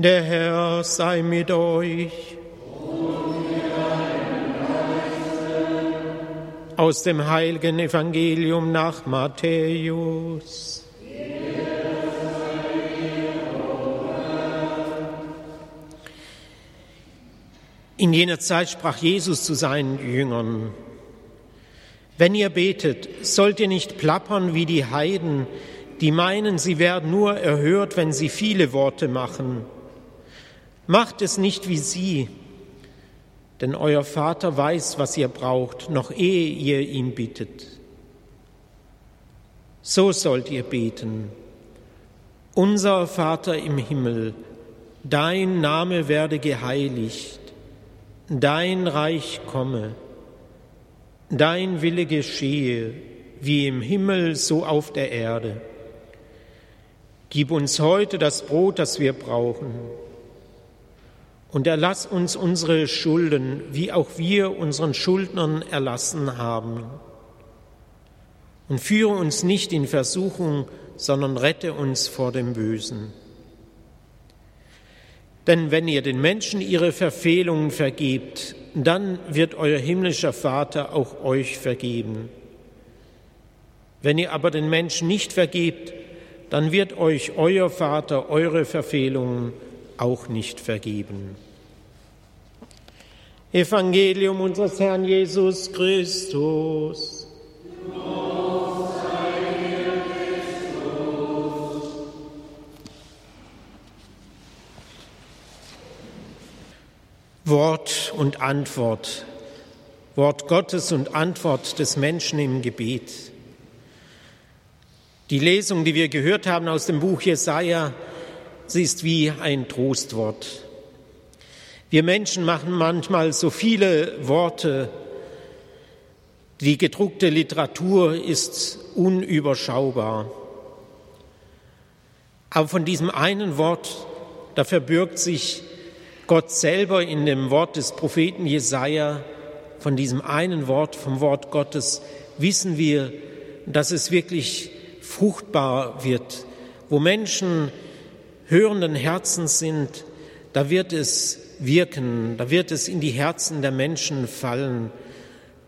Der Herr sei mit euch. Aus dem heiligen Evangelium nach Matthäus. In jener Zeit sprach Jesus zu seinen Jüngern, wenn ihr betet, sollt ihr nicht plappern wie die Heiden, die meinen, sie werden nur erhört, wenn sie viele Worte machen. Macht es nicht wie sie, denn euer Vater weiß, was ihr braucht, noch ehe ihr ihn bittet. So sollt ihr beten. Unser Vater im Himmel, dein Name werde geheiligt, dein Reich komme, dein Wille geschehe, wie im Himmel so auf der Erde. Gib uns heute das Brot, das wir brauchen und erlass uns unsere Schulden, wie auch wir unseren Schuldnern erlassen haben. Und führe uns nicht in Versuchung, sondern rette uns vor dem Bösen. Denn wenn ihr den Menschen ihre Verfehlungen vergebt, dann wird euer himmlischer Vater auch euch vergeben. Wenn ihr aber den Menschen nicht vergebt, dann wird euch euer Vater eure Verfehlungen auch nicht vergeben. Evangelium unseres Herrn Jesus Christus. Wort und Antwort, Wort Gottes und Antwort des Menschen im Gebet. Die Lesung, die wir gehört haben aus dem Buch Jesaja, Sie ist wie ein Trostwort. Wir Menschen machen manchmal so viele Worte. Die gedruckte Literatur ist unüberschaubar. Aber von diesem einen Wort, da verbirgt sich Gott selber in dem Wort des Propheten Jesaja. Von diesem einen Wort, vom Wort Gottes, wissen wir, dass es wirklich fruchtbar wird, wo Menschen hörenden Herzens sind, da wird es wirken, da wird es in die Herzen der Menschen fallen,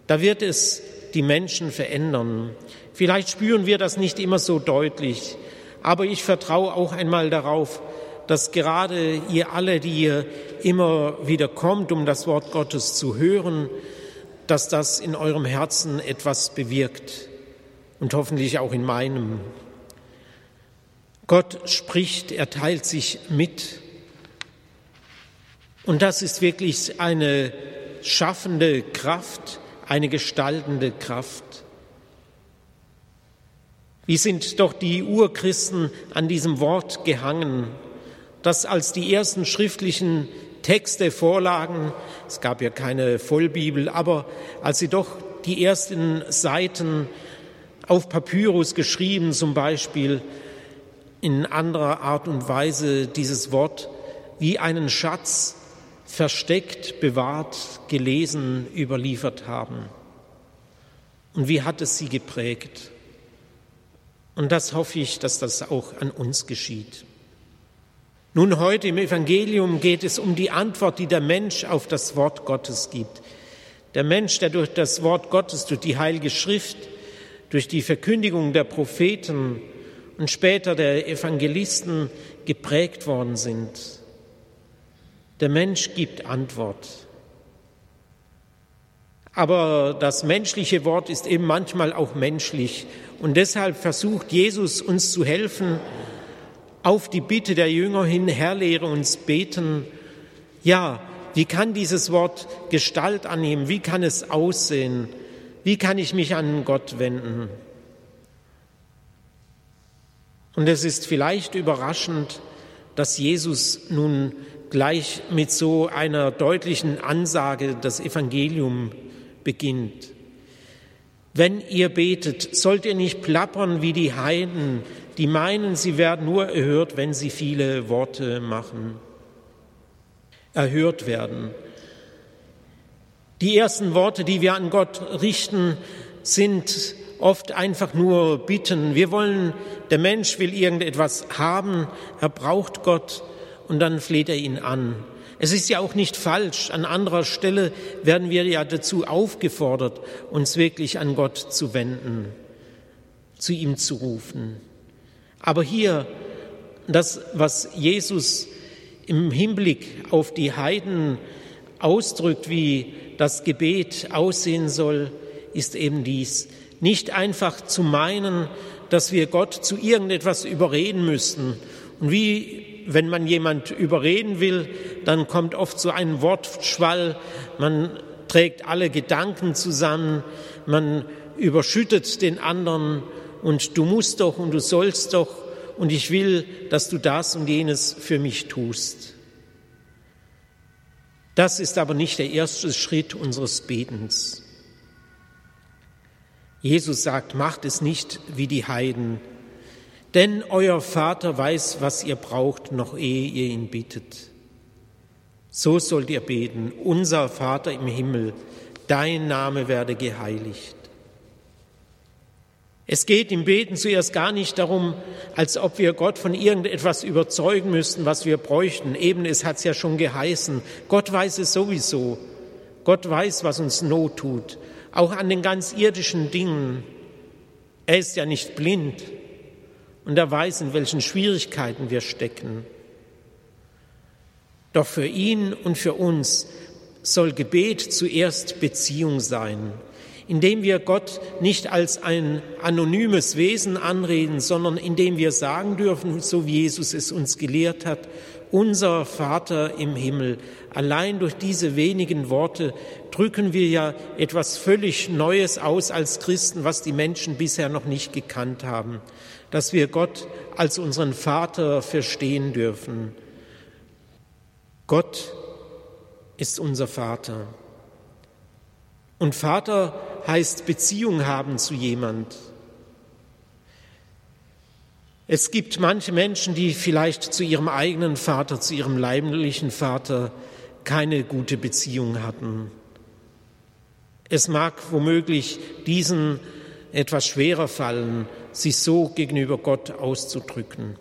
da wird es die Menschen verändern. Vielleicht spüren wir das nicht immer so deutlich, aber ich vertraue auch einmal darauf, dass gerade ihr alle, die ihr immer wieder kommt, um das Wort Gottes zu hören, dass das in eurem Herzen etwas bewirkt und hoffentlich auch in meinem. Gott spricht, er teilt sich mit. Und das ist wirklich eine schaffende Kraft, eine gestaltende Kraft. Wie sind doch die Urchristen an diesem Wort gehangen, das als die ersten schriftlichen Texte vorlagen, es gab ja keine Vollbibel, aber als sie doch die ersten Seiten auf Papyrus geschrieben zum Beispiel, in anderer Art und Weise dieses Wort wie einen Schatz versteckt, bewahrt, gelesen, überliefert haben. Und wie hat es sie geprägt? Und das hoffe ich, dass das auch an uns geschieht. Nun, heute im Evangelium geht es um die Antwort, die der Mensch auf das Wort Gottes gibt. Der Mensch, der durch das Wort Gottes, durch die Heilige Schrift, durch die Verkündigung der Propheten und später der Evangelisten geprägt worden sind. Der Mensch gibt Antwort. Aber das menschliche Wort ist eben manchmal auch menschlich. Und deshalb versucht Jesus uns zu helfen, auf die Bitte der Jünger hin, Herr, lehre uns beten. Ja, wie kann dieses Wort Gestalt annehmen? Wie kann es aussehen? Wie kann ich mich an Gott wenden? Und es ist vielleicht überraschend, dass Jesus nun gleich mit so einer deutlichen Ansage das Evangelium beginnt. Wenn ihr betet, sollt ihr nicht plappern wie die Heiden, die meinen, sie werden nur erhört, wenn sie viele Worte machen. Erhört werden. Die ersten Worte, die wir an Gott richten, sind oft einfach nur bitten. Wir wollen, der Mensch will irgendetwas haben, er braucht Gott und dann fleht er ihn an. Es ist ja auch nicht falsch. An anderer Stelle werden wir ja dazu aufgefordert, uns wirklich an Gott zu wenden, zu ihm zu rufen. Aber hier, das, was Jesus im Hinblick auf die Heiden ausdrückt, wie das Gebet aussehen soll, ist eben dies. Nicht einfach zu meinen, dass wir Gott zu irgendetwas überreden müssten. Und wie wenn man jemand überreden will, dann kommt oft so ein Wortschwall, man trägt alle Gedanken zusammen, man überschüttet den anderen und du musst doch und du sollst doch und ich will, dass du das und jenes für mich tust. Das ist aber nicht der erste Schritt unseres Betens. Jesus sagt, macht es nicht wie die Heiden, denn euer Vater weiß, was ihr braucht, noch ehe ihr ihn bittet. So sollt ihr beten, unser Vater im Himmel, dein Name werde geheiligt. Es geht im Beten zuerst gar nicht darum, als ob wir Gott von irgendetwas überzeugen müssten, was wir bräuchten. Eben, es hat es ja schon geheißen. Gott weiß es sowieso. Gott weiß, was uns Not tut. Auch an den ganz irdischen Dingen. Er ist ja nicht blind und er weiß, in welchen Schwierigkeiten wir stecken. Doch für ihn und für uns soll Gebet zuerst Beziehung sein, indem wir Gott nicht als ein anonymes Wesen anreden, sondern indem wir sagen dürfen, so wie Jesus es uns gelehrt hat, unser Vater im Himmel. Allein durch diese wenigen Worte drücken wir ja etwas völlig Neues aus als Christen, was die Menschen bisher noch nicht gekannt haben dass wir Gott als unseren Vater verstehen dürfen. Gott ist unser Vater. Und Vater heißt Beziehung haben zu jemand. Es gibt manche Menschen, die vielleicht zu ihrem eigenen Vater, zu ihrem leiblichen Vater keine gute Beziehung hatten. Es mag womöglich diesen etwas schwerer fallen, sich so gegenüber Gott auszudrücken.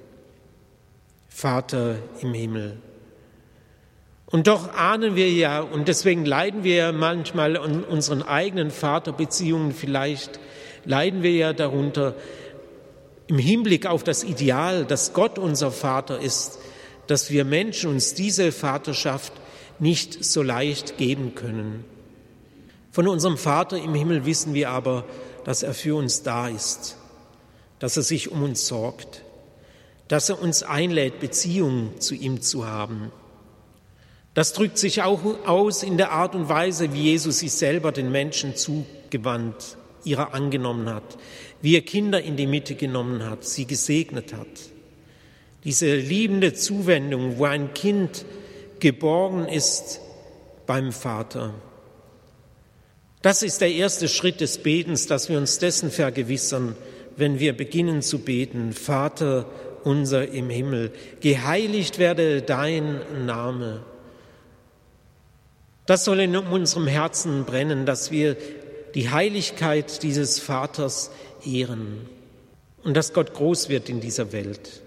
Vater im Himmel. Und doch ahnen wir ja, und deswegen leiden wir ja manchmal an unseren eigenen Vaterbeziehungen vielleicht, leiden wir ja darunter, im Hinblick auf das Ideal, dass Gott unser Vater ist, dass wir Menschen uns diese Vaterschaft nicht so leicht geben können. Von unserem Vater im Himmel wissen wir aber, dass er für uns da ist, dass er sich um uns sorgt, dass er uns einlädt, Beziehungen zu ihm zu haben. Das drückt sich auch aus in der Art und Weise, wie Jesus sich selber den Menschen zugewandt, ihrer angenommen hat, wie er Kinder in die Mitte genommen hat, sie gesegnet hat. Diese liebende Zuwendung, wo ein Kind geborgen ist beim Vater. Das ist der erste Schritt des Betens, dass wir uns dessen vergewissern, wenn wir beginnen zu beten, Vater unser im Himmel, geheiligt werde dein Name. Das soll in unserem Herzen brennen, dass wir die Heiligkeit dieses Vaters ehren und dass Gott groß wird in dieser Welt.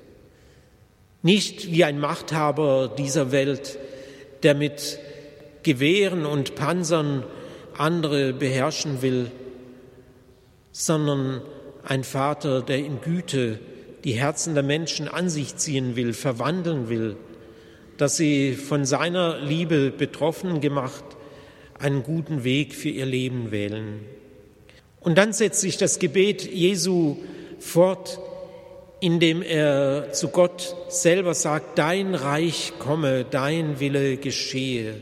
Nicht wie ein Machthaber dieser Welt, der mit Gewehren und Panzern andere beherrschen will, sondern ein Vater, der in Güte die Herzen der Menschen an sich ziehen will, verwandeln will, dass sie von seiner Liebe betroffen gemacht einen guten Weg für ihr Leben wählen. Und dann setzt sich das Gebet Jesu fort, indem er zu Gott selber sagt, dein Reich komme, dein Wille geschehe.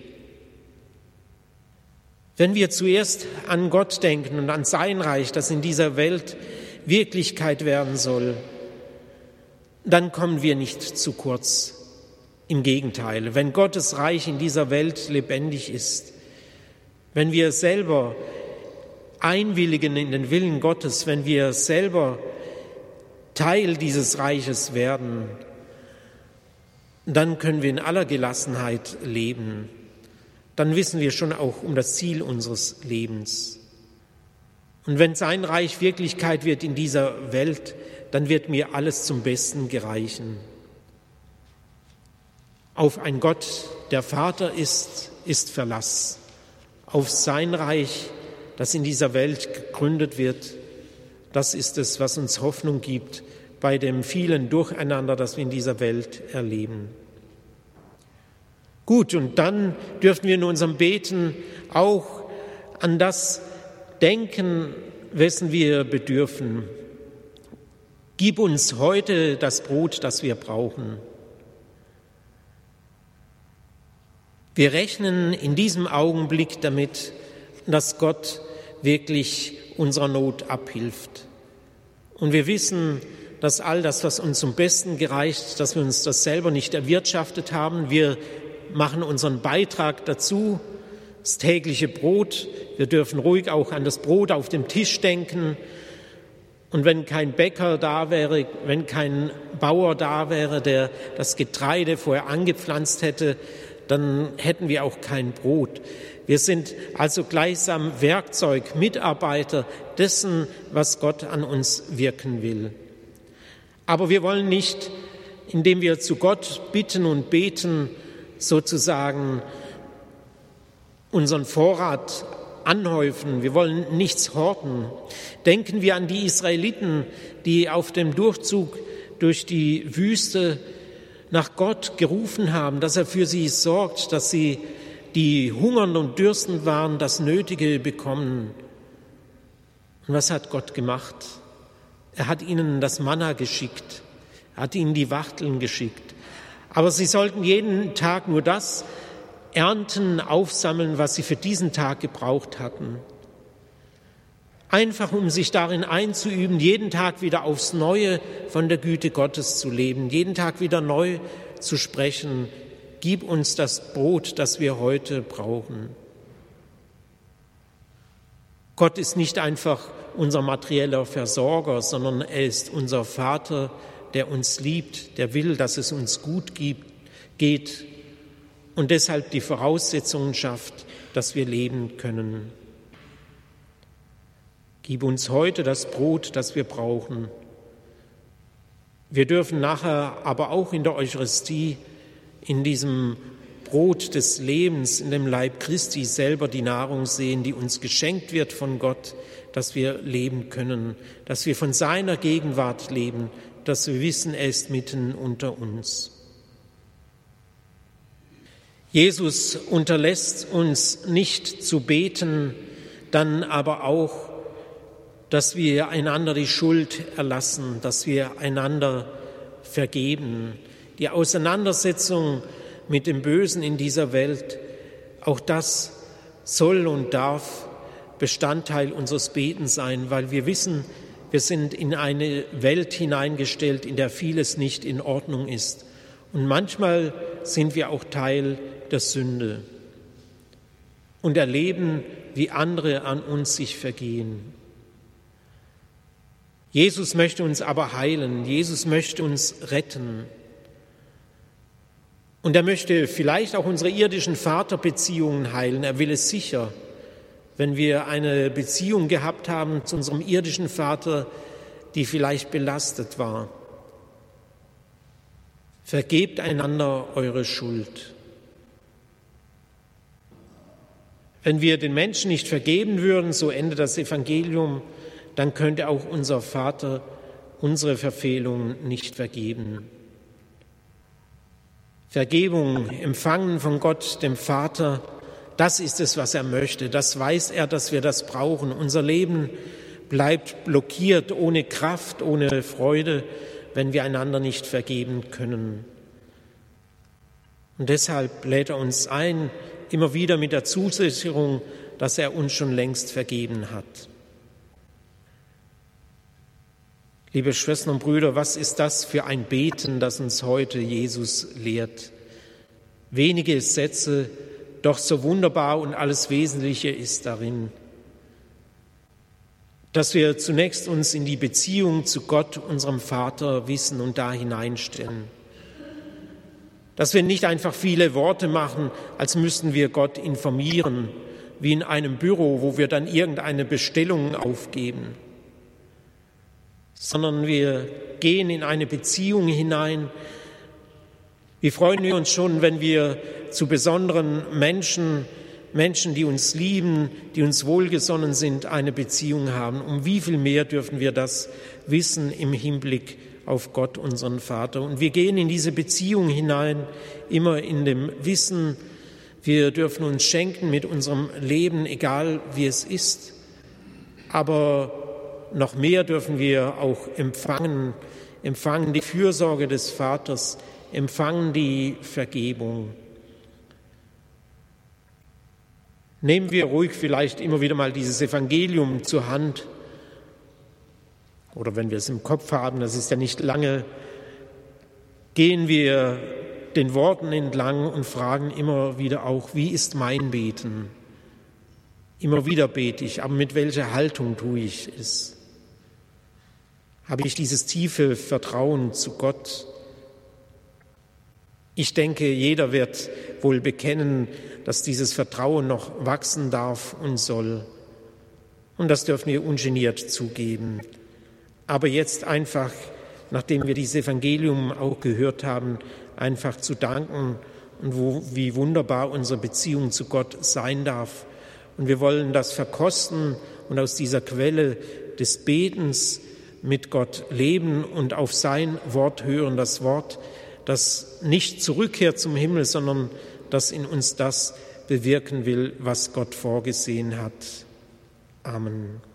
Wenn wir zuerst an Gott denken und an sein Reich, das in dieser Welt Wirklichkeit werden soll, dann kommen wir nicht zu kurz. Im Gegenteil, wenn Gottes Reich in dieser Welt lebendig ist, wenn wir selber einwilligen in den Willen Gottes, wenn wir selber Teil dieses Reiches werden, dann können wir in aller Gelassenheit leben dann wissen wir schon auch um das Ziel unseres Lebens. Und wenn sein Reich Wirklichkeit wird in dieser Welt, dann wird mir alles zum Besten gereichen. Auf ein Gott, der Vater ist, ist Verlass. Auf sein Reich, das in dieser Welt gegründet wird, das ist es, was uns Hoffnung gibt bei dem vielen Durcheinander, das wir in dieser Welt erleben. Gut, und dann dürfen wir in unserem Beten auch an das denken, wessen wir bedürfen. Gib uns heute das Brot, das wir brauchen. Wir rechnen in diesem Augenblick damit, dass Gott wirklich unserer Not abhilft. Und wir wissen, dass all das, was uns zum Besten gereicht, dass wir uns das selber nicht erwirtschaftet haben. Wir machen unseren Beitrag dazu, das tägliche Brot. Wir dürfen ruhig auch an das Brot auf dem Tisch denken. Und wenn kein Bäcker da wäre, wenn kein Bauer da wäre, der das Getreide vorher angepflanzt hätte, dann hätten wir auch kein Brot. Wir sind also gleichsam Werkzeug, Mitarbeiter dessen, was Gott an uns wirken will. Aber wir wollen nicht, indem wir zu Gott bitten und beten, sozusagen unseren Vorrat anhäufen. Wir wollen nichts horten. Denken wir an die Israeliten, die auf dem Durchzug durch die Wüste nach Gott gerufen haben, dass er für sie sorgt, dass sie, die hungern und dürstend waren, das Nötige bekommen. Und was hat Gott gemacht? Er hat ihnen das Manna geschickt, er hat ihnen die Wachteln geschickt. Aber sie sollten jeden Tag nur das ernten, aufsammeln, was sie für diesen Tag gebraucht hatten. Einfach um sich darin einzuüben, jeden Tag wieder aufs Neue von der Güte Gottes zu leben, jeden Tag wieder neu zu sprechen. Gib uns das Brot, das wir heute brauchen. Gott ist nicht einfach unser materieller Versorger, sondern er ist unser Vater, der uns liebt, der will, dass es uns gut gibt, geht und deshalb die Voraussetzungen schafft, dass wir leben können. Gib uns heute das Brot, das wir brauchen. Wir dürfen nachher aber auch in der Eucharistie, in diesem Brot des Lebens, in dem Leib Christi selber die Nahrung sehen, die uns geschenkt wird von Gott, dass wir leben können, dass wir von seiner Gegenwart leben, dass wir wissen, er ist mitten unter uns. Jesus unterlässt uns nicht zu beten, dann aber auch dass wir einander die Schuld erlassen, dass wir einander vergeben. Die Auseinandersetzung mit dem Bösen in dieser Welt, auch das soll und darf Bestandteil unseres Betens sein, weil wir wissen, wir sind in eine Welt hineingestellt, in der vieles nicht in Ordnung ist. Und manchmal sind wir auch Teil der Sünde und erleben, wie andere an uns sich vergehen. Jesus möchte uns aber heilen, Jesus möchte uns retten. Und er möchte vielleicht auch unsere irdischen Vaterbeziehungen heilen, er will es sicher. Wenn wir eine Beziehung gehabt haben zu unserem irdischen Vater, die vielleicht belastet war. Vergebt einander eure Schuld. Wenn wir den Menschen nicht vergeben würden, so endet das Evangelium, dann könnte auch unser Vater unsere Verfehlungen nicht vergeben. Vergebung empfangen von Gott, dem Vater, das ist es, was er möchte. Das weiß er, dass wir das brauchen. Unser Leben bleibt blockiert, ohne Kraft, ohne Freude, wenn wir einander nicht vergeben können. Und deshalb lädt er uns ein, immer wieder mit der Zusicherung, dass er uns schon längst vergeben hat. Liebe Schwestern und Brüder, was ist das für ein Beten, das uns heute Jesus lehrt? Wenige Sätze, doch so wunderbar und alles Wesentliche ist darin. Dass wir zunächst uns in die Beziehung zu Gott, unserem Vater, wissen und da hineinstellen. Dass wir nicht einfach viele Worte machen, als müssten wir Gott informieren, wie in einem Büro, wo wir dann irgendeine Bestellung aufgeben sondern wir gehen in eine Beziehung hinein, Wie freuen wir uns schon, wenn wir zu besonderen Menschen, Menschen, die uns lieben, die uns wohlgesonnen sind, eine Beziehung haben. Um wie viel mehr dürfen wir das wissen im Hinblick auf Gott, unseren Vater? Und wir gehen in diese Beziehung hinein, immer in dem Wissen, wir dürfen uns schenken mit unserem Leben, egal wie es ist. Aber noch mehr dürfen wir auch empfangen, empfangen die Fürsorge des Vaters, empfangen die Vergebung. Nehmen wir ruhig vielleicht immer wieder mal dieses Evangelium zur Hand. Oder wenn wir es im Kopf haben, das ist ja nicht lange, gehen wir den Worten entlang und fragen immer wieder auch, wie ist mein Beten? Immer wieder bete ich, aber mit welcher Haltung tue ich es? Habe ich dieses tiefe Vertrauen zu Gott? Ich denke, jeder wird wohl bekennen, dass dieses Vertrauen noch wachsen darf und soll. Und das dürfen wir ungeniert zugeben. Aber jetzt einfach, nachdem wir dieses Evangelium auch gehört haben, einfach zu danken und wo, wie wunderbar unsere Beziehung zu Gott sein darf. Und wir wollen das verkosten und aus dieser Quelle des Betens mit Gott leben und auf sein Wort hören, das Wort, das nicht zurückkehrt zum Himmel, sondern das in uns das bewirken will, was Gott vorgesehen hat. Amen.